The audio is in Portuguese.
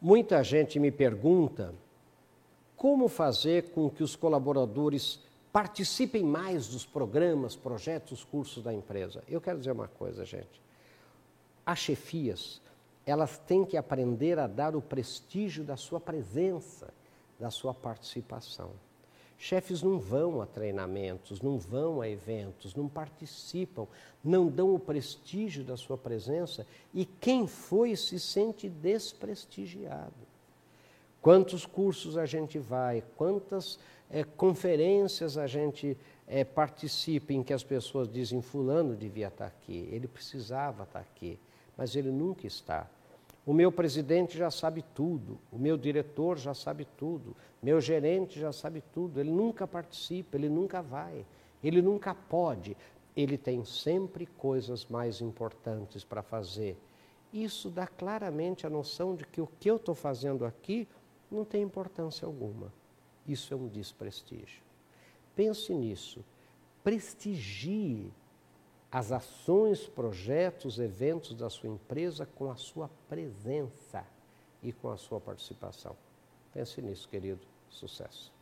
Muita gente me pergunta como fazer com que os colaboradores participem mais dos programas, projetos, cursos da empresa. Eu quero dizer uma coisa, gente. As chefias, elas têm que aprender a dar o prestígio da sua presença, da sua participação. Chefes não vão a treinamentos, não vão a eventos, não participam, não dão o prestígio da sua presença e quem foi se sente desprestigiado. Quantos cursos a gente vai, quantas é, conferências a gente é, participa em que as pessoas dizem: Fulano devia estar aqui, ele precisava estar aqui, mas ele nunca está. O meu presidente já sabe tudo, o meu diretor já sabe tudo, meu gerente já sabe tudo. Ele nunca participa, ele nunca vai, ele nunca pode. Ele tem sempre coisas mais importantes para fazer. Isso dá claramente a noção de que o que eu estou fazendo aqui não tem importância alguma. Isso é um desprestígio. Pense nisso. Prestigie as ações, projetos, eventos da sua empresa com a sua presença e com a sua participação. Pense nisso, querido. Sucesso.